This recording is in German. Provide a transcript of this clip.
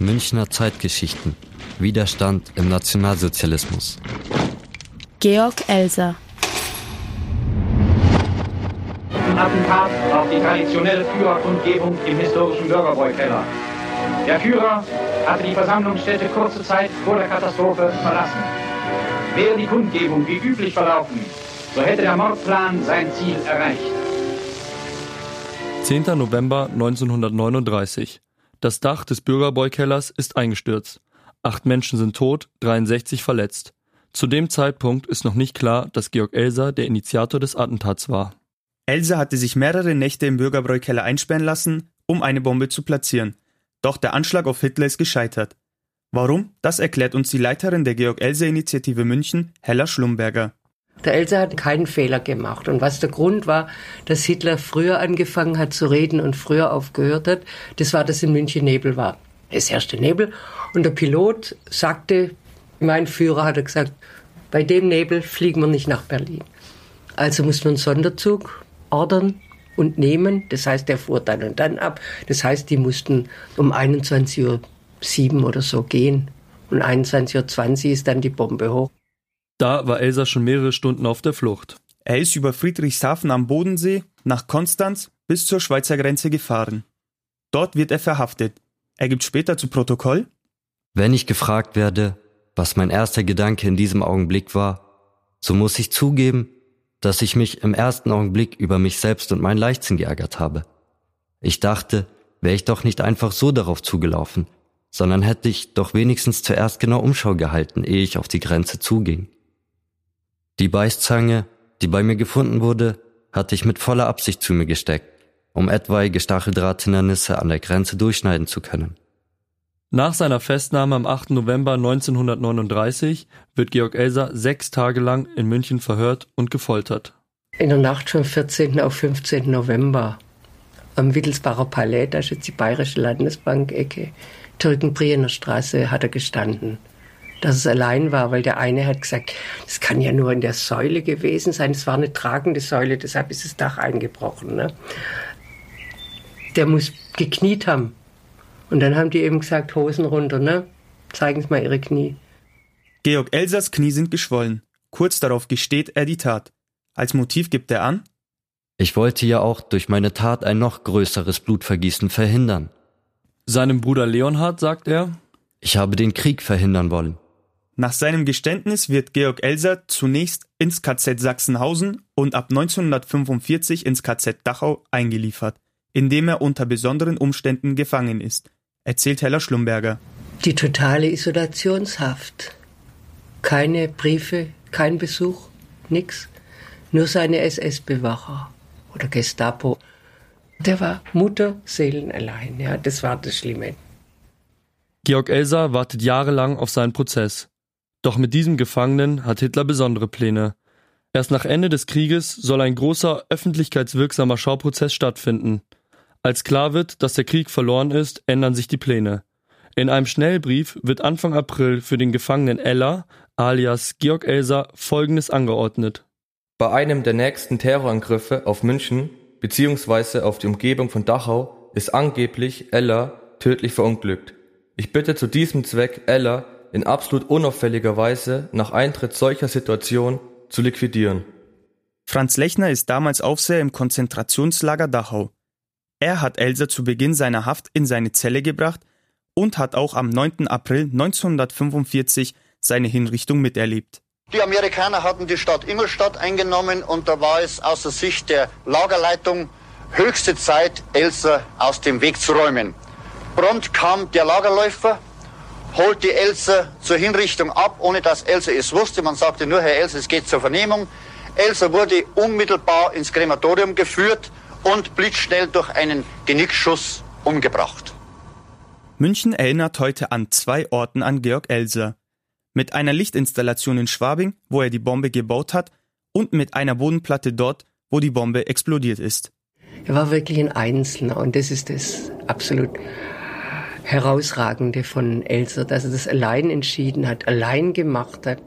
Münchner Zeitgeschichten. Widerstand im Nationalsozialismus. Georg Elser. Attentat auf die traditionelle Führerkundgebung im historischen Bürgerbräukeller. Der Führer hatte die Versammlungsstätte kurze Zeit vor der Katastrophe verlassen. Wäre die Kundgebung wie üblich verlaufen, so hätte der Mordplan sein Ziel erreicht. 10. November 1939. Das Dach des Bürgerbräukellers ist eingestürzt. Acht Menschen sind tot, 63 verletzt. Zu dem Zeitpunkt ist noch nicht klar, dass Georg Elser der Initiator des Attentats war. Elsa hatte sich mehrere Nächte im Bürgerbräukeller einsperren lassen, um eine Bombe zu platzieren. Doch der Anschlag auf Hitler ist gescheitert. Warum? Das erklärt uns die Leiterin der Georg-Elser-Initiative München, Hella Schlumberger. Der Elsa hat keinen Fehler gemacht. Und was der Grund war, dass Hitler früher angefangen hat zu reden und früher aufgehört hat, das war, dass in München Nebel war. Es herrschte Nebel und der Pilot sagte, mein Führer hatte gesagt, bei dem Nebel fliegen wir nicht nach Berlin. Also mussten wir einen Sonderzug ordern und nehmen. Das heißt, der fuhr dann und dann ab. Das heißt, die mussten um 21.07 Uhr oder so gehen. Und 21.20 Uhr ist dann die Bombe hoch. Da war Elsa schon mehrere Stunden auf der Flucht. Er ist über Friedrichshafen am Bodensee nach Konstanz bis zur Schweizer Grenze gefahren. Dort wird er verhaftet. Er gibt später zu Protokoll. Wenn ich gefragt werde, was mein erster Gedanke in diesem Augenblick war, so muss ich zugeben, dass ich mich im ersten Augenblick über mich selbst und mein Leichtsinn geärgert habe. Ich dachte, wäre ich doch nicht einfach so darauf zugelaufen, sondern hätte ich doch wenigstens zuerst genau Umschau gehalten, ehe ich auf die Grenze zuging. Die Beißzange, die bei mir gefunden wurde, hatte ich mit voller Absicht zu mir gesteckt, um etwaige Stacheldrahthindernisse an der Grenze durchschneiden zu können. Nach seiner Festnahme am 8. November 1939 wird Georg Elser sechs Tage lang in München verhört und gefoltert. In der Nacht vom 14. auf 15. November am Wittelsbacher Palais, da ist jetzt die Bayerische Landesbank-Ecke, Türkenbriener Straße, hat er gestanden. Dass es allein war, weil der eine hat gesagt, das kann ja nur in der Säule gewesen sein. Es war eine tragende Säule, deshalb ist das Dach eingebrochen. Ne? Der muss gekniet haben. Und dann haben die eben gesagt, Hosen runter, ne? Zeigen Sie mal Ihre Knie. Georg Elsers Knie sind geschwollen. Kurz darauf gesteht er die Tat. Als Motiv gibt er an, ich wollte ja auch durch meine Tat ein noch größeres Blutvergießen verhindern. Seinem Bruder Leonhard sagt er, ich habe den Krieg verhindern wollen. Nach seinem Geständnis wird Georg Elser zunächst ins KZ Sachsenhausen und ab 1945 ins KZ Dachau eingeliefert, in dem er unter besonderen Umständen gefangen ist erzählt Hella Schlumberger. Die totale Isolationshaft. Keine Briefe, kein Besuch, nix. Nur seine SS-Bewacher oder Gestapo. Der war Mutterseelenallein, ja, das war das Schlimme. Georg Elser wartet jahrelang auf seinen Prozess. Doch mit diesem Gefangenen hat Hitler besondere Pläne. Erst nach Ende des Krieges soll ein großer öffentlichkeitswirksamer Schauprozess stattfinden. Als klar wird, dass der Krieg verloren ist, ändern sich die Pläne. In einem Schnellbrief wird Anfang April für den Gefangenen Ella, alias Georg Elser, Folgendes angeordnet. Bei einem der nächsten Terrorangriffe auf München bzw. auf die Umgebung von Dachau ist angeblich Ella tödlich verunglückt. Ich bitte zu diesem Zweck Ella in absolut unauffälliger Weise nach Eintritt solcher Situation zu liquidieren. Franz Lechner ist damals Aufseher im Konzentrationslager Dachau. Er hat Elsa zu Beginn seiner Haft in seine Zelle gebracht und hat auch am 9. April 1945 seine Hinrichtung miterlebt. Die Amerikaner hatten die Stadt Ingolstadt eingenommen und da war es aus der Sicht der Lagerleitung höchste Zeit, Elsa aus dem Weg zu räumen. Prompt kam der Lagerläufer, holte Elsa zur Hinrichtung ab, ohne dass Elsa es wusste. Man sagte nur, Herr Elsa, es geht zur Vernehmung. Elsa wurde unmittelbar ins Krematorium geführt und blitzschnell durch einen Genickschuss umgebracht. München erinnert heute an zwei Orten an Georg Elser. Mit einer Lichtinstallation in Schwabing, wo er die Bombe gebaut hat, und mit einer Bodenplatte dort, wo die Bombe explodiert ist. Er war wirklich ein Einzelner und das ist das absolut herausragende von Elser, dass er das allein entschieden hat, allein gemacht hat.